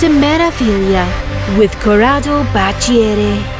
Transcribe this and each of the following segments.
to Metaphilia with Corrado Bacciere.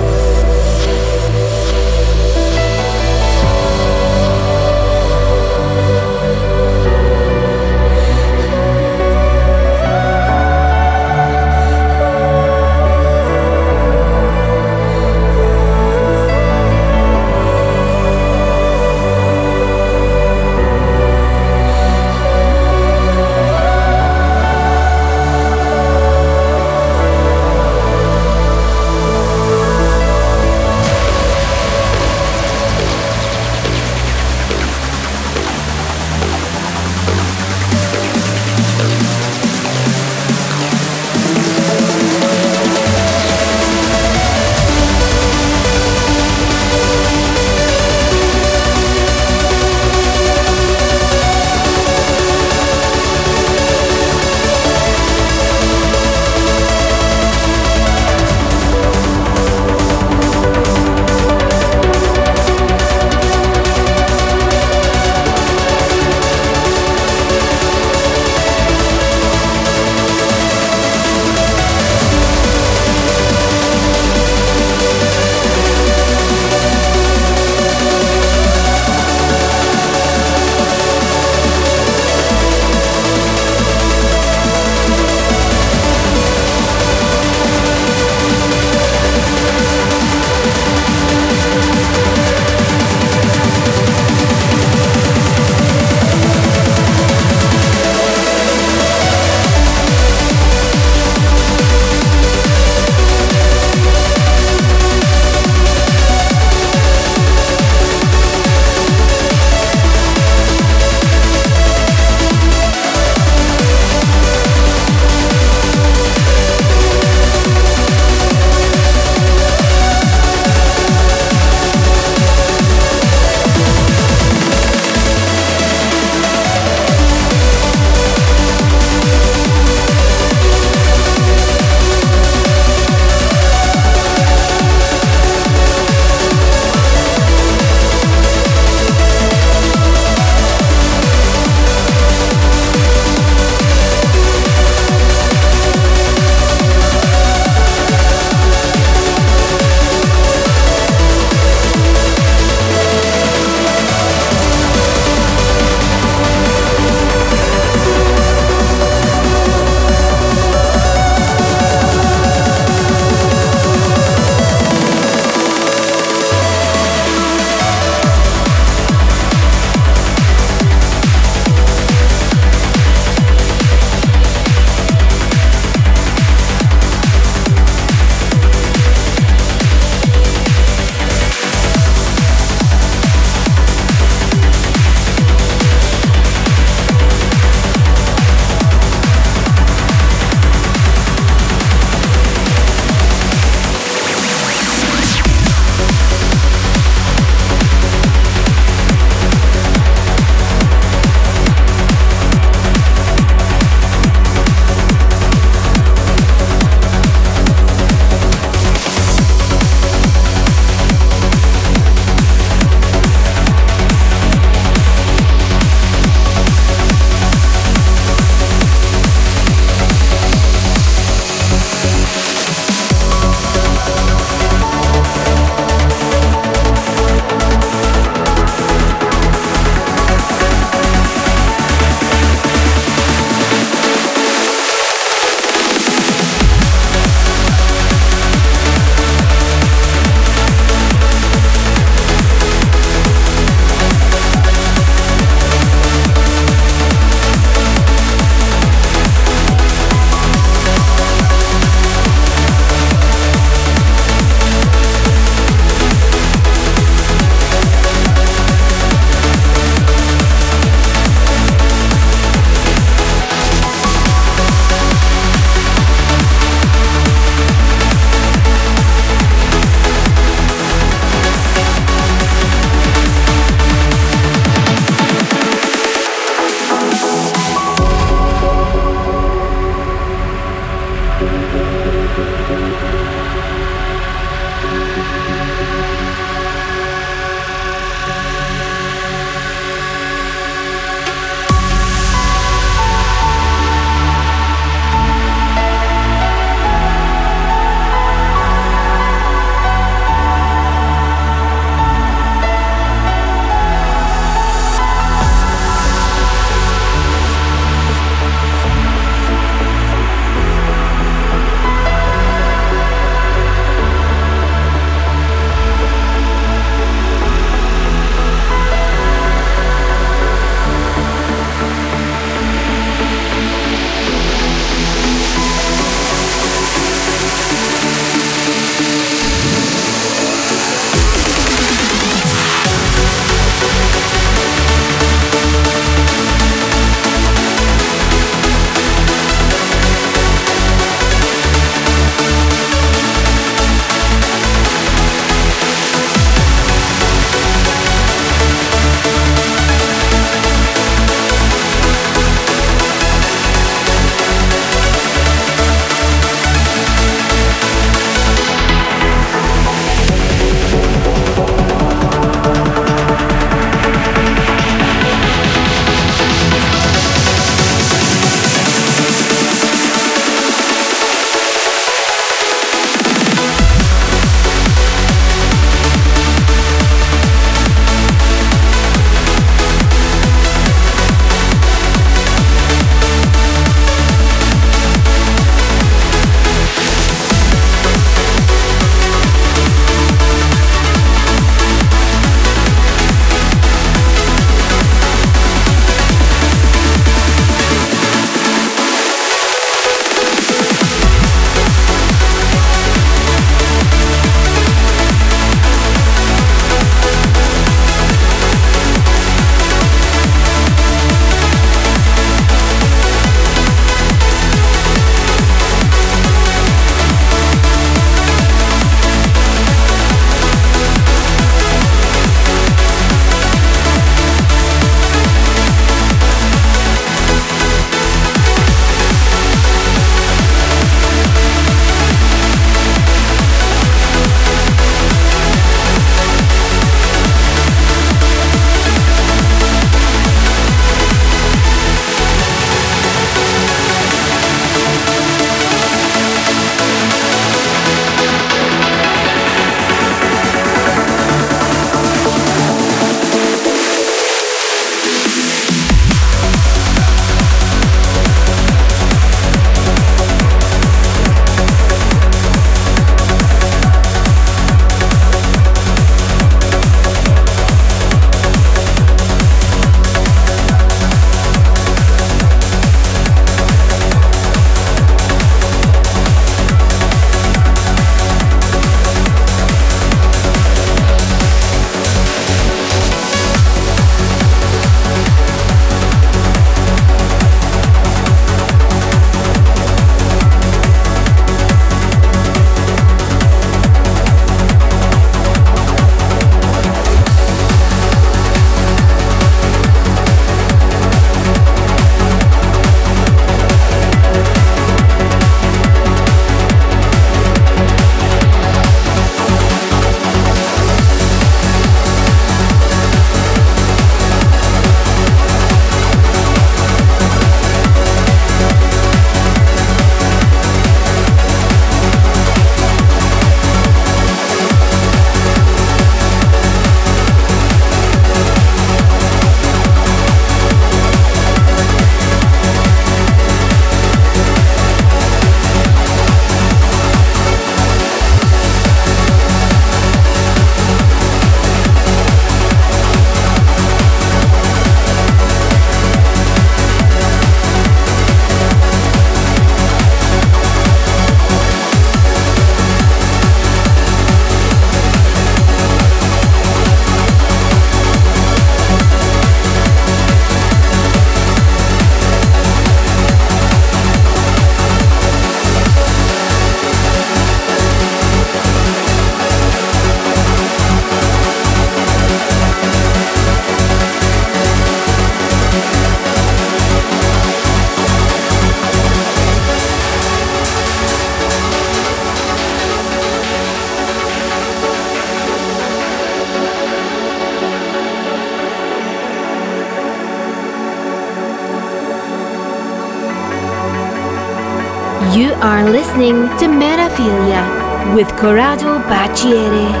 Listening to Metaphilia with Corrado Bacciere.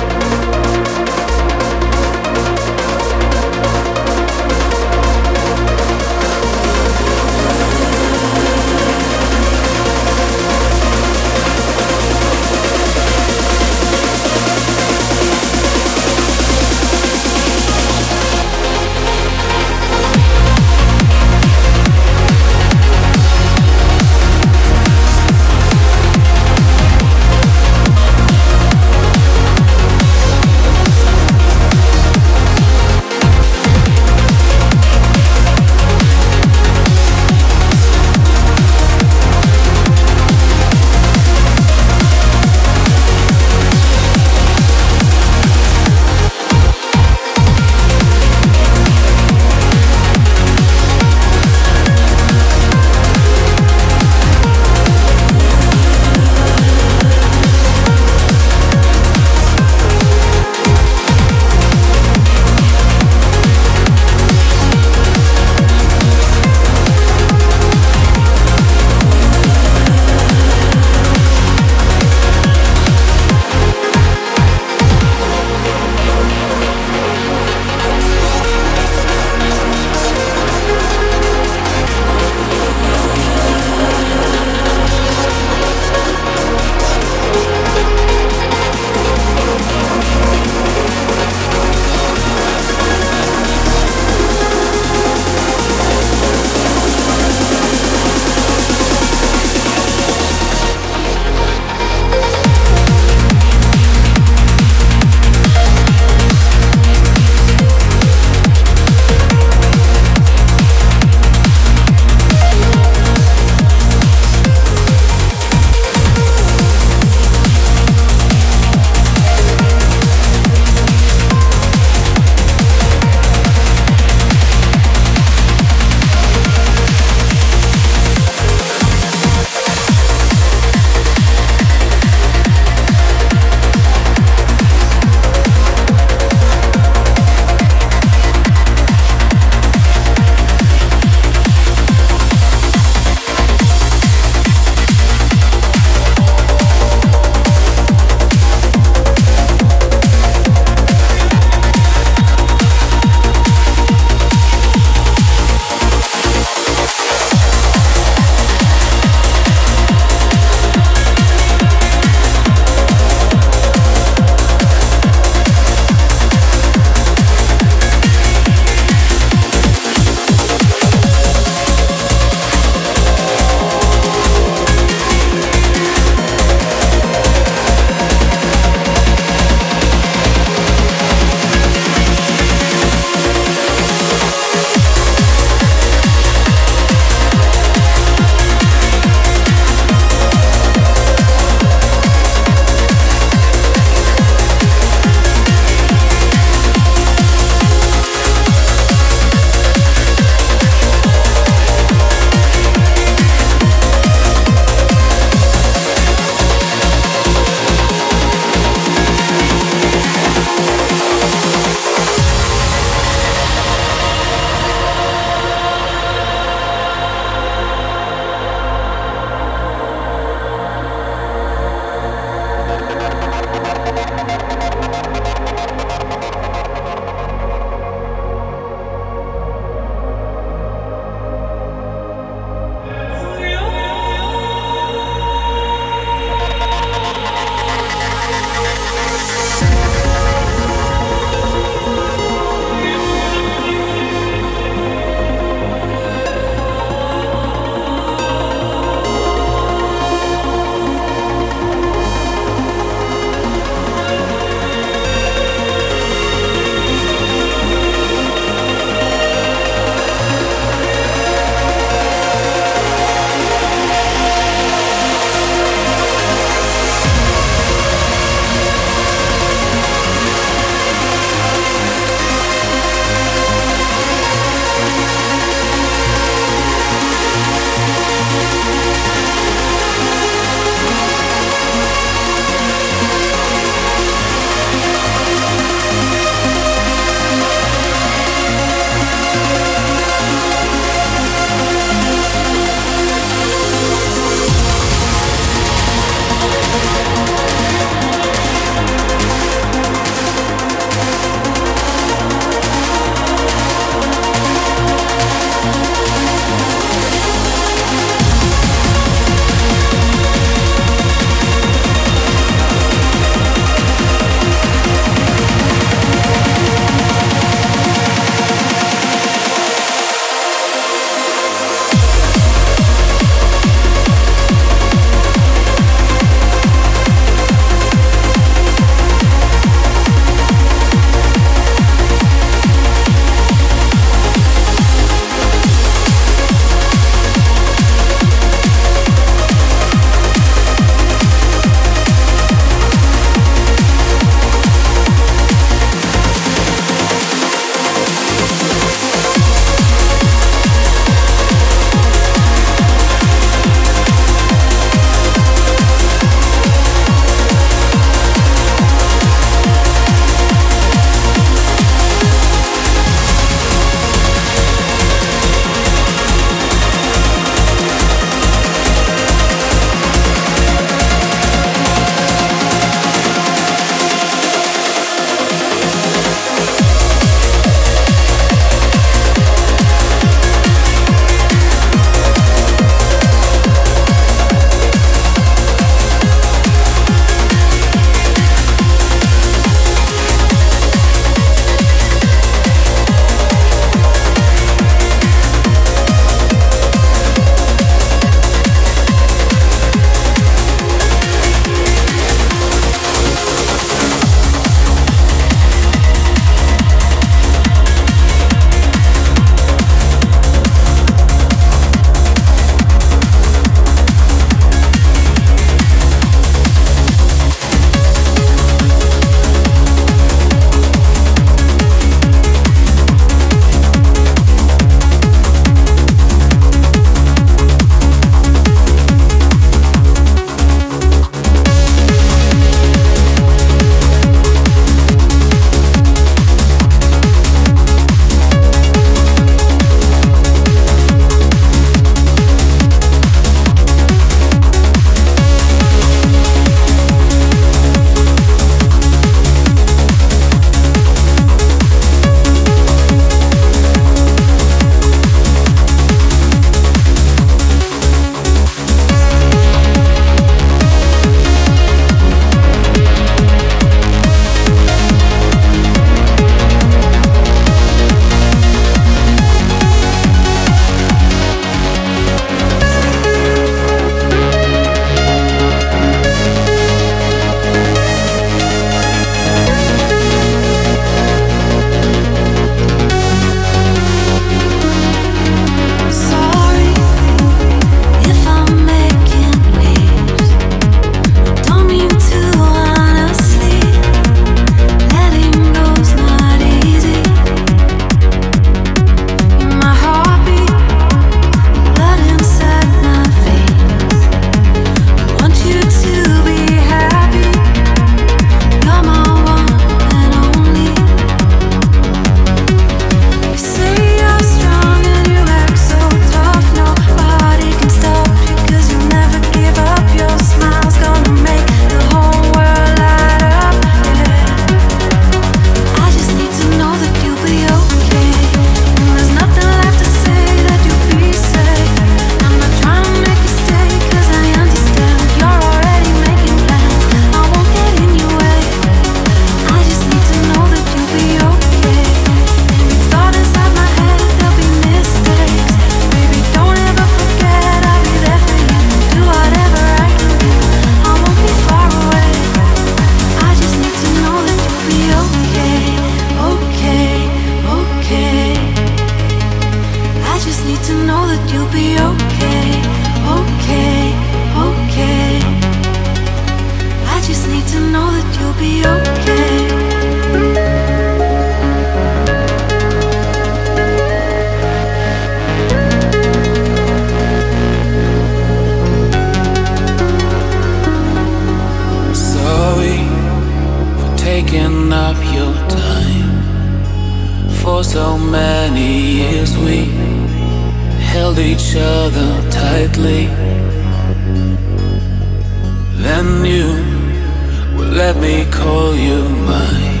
Me call you mine,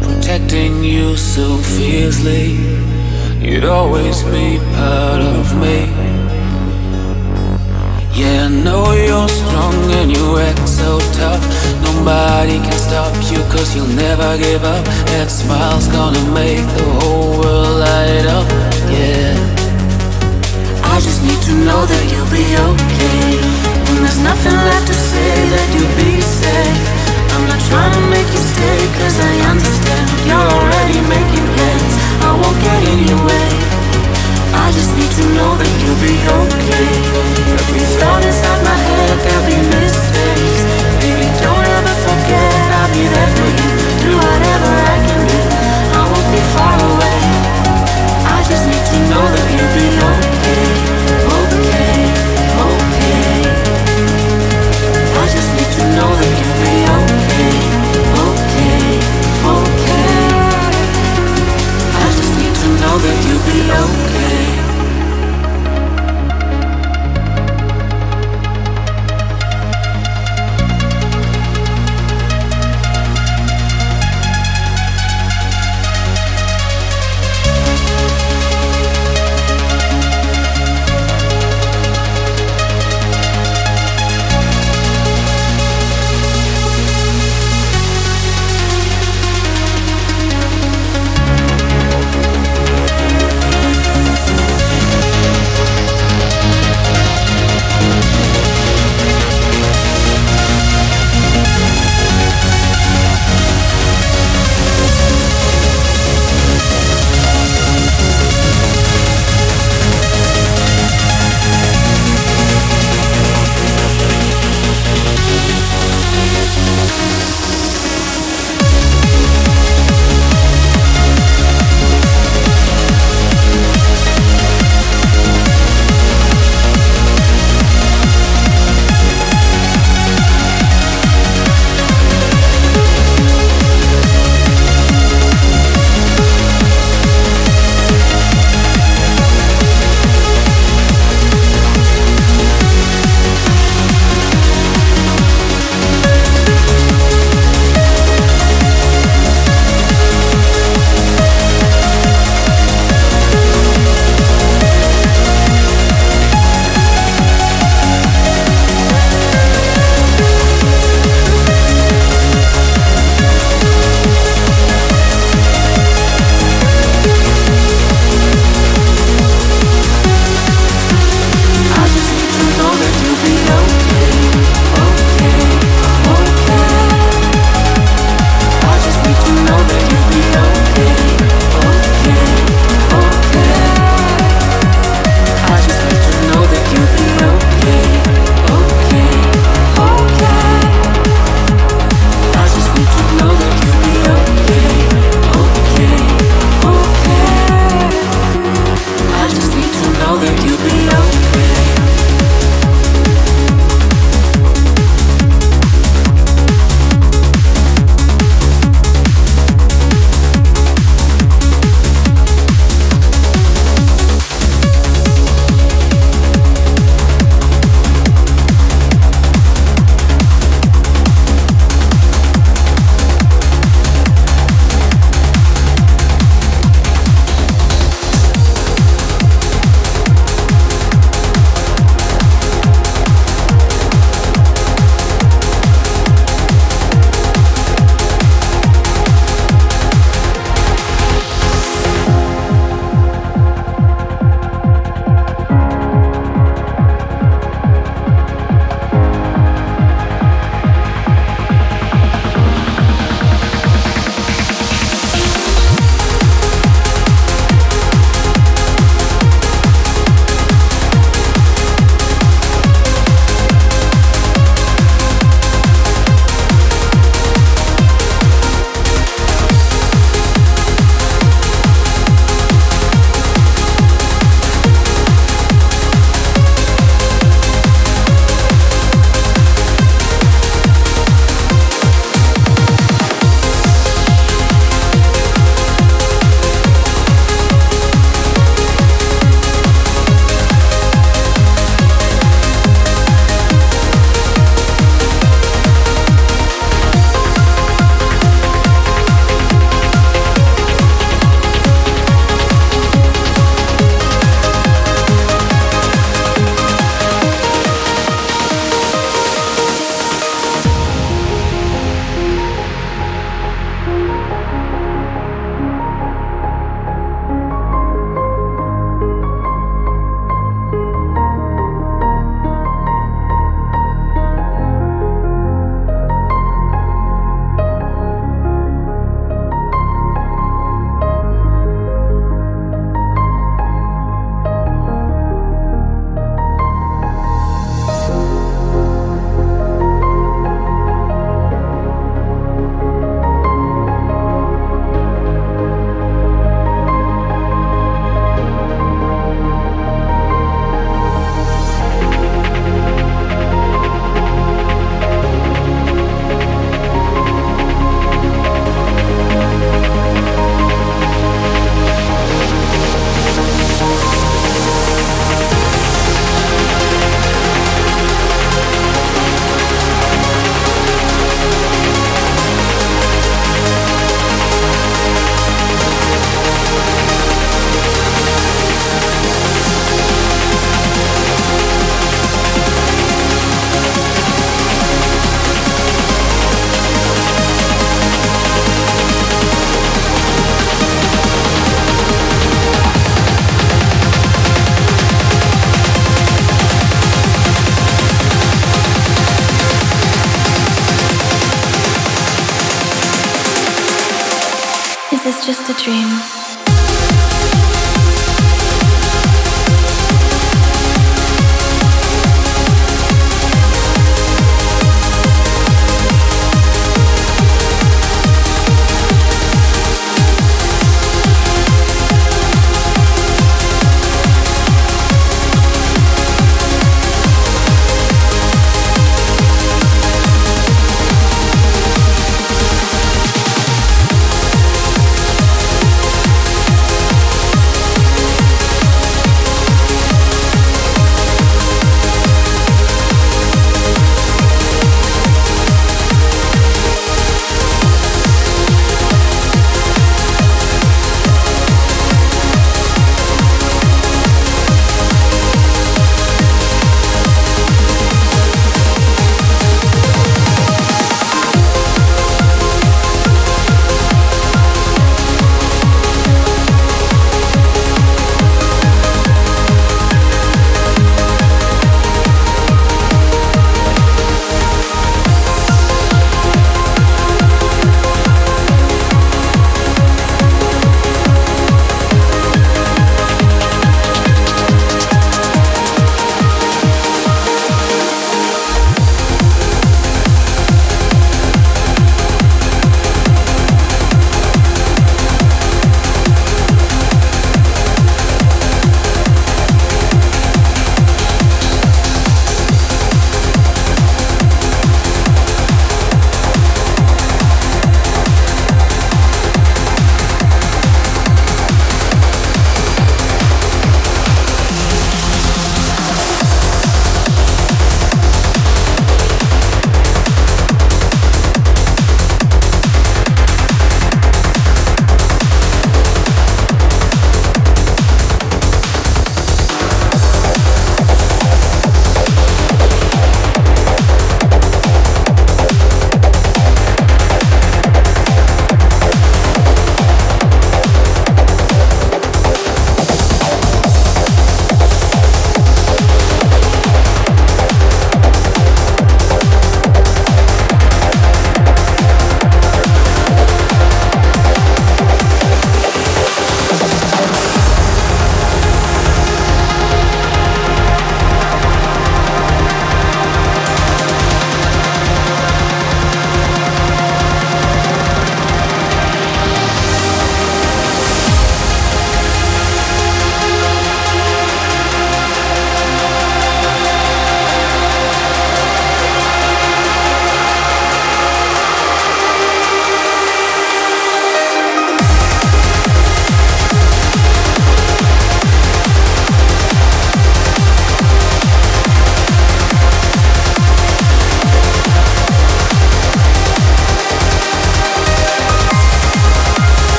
protecting you so fiercely. You'd always be part of me. Yeah, I know you're strong and you act so tough. Nobody can stop you cause you'll never give up. That smile's gonna make the whole world light up. Yeah. I just need to know that you'll be okay. When there's nothing left to say, that you'll be safe. I'm not trying to make you stay, cause I understand you're already making plans. I won't get in your way. I just need to know that you'll be okay. Every thought inside my head, there'll be mistakes. Baby, don't ever forget I'll be there for you. Do whatever I can do. I won't be far away. I just need to know that you'll be okay, okay, that you'll be okay.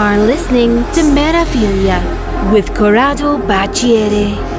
Are listening to Metaphilia with Corrado Bacciere.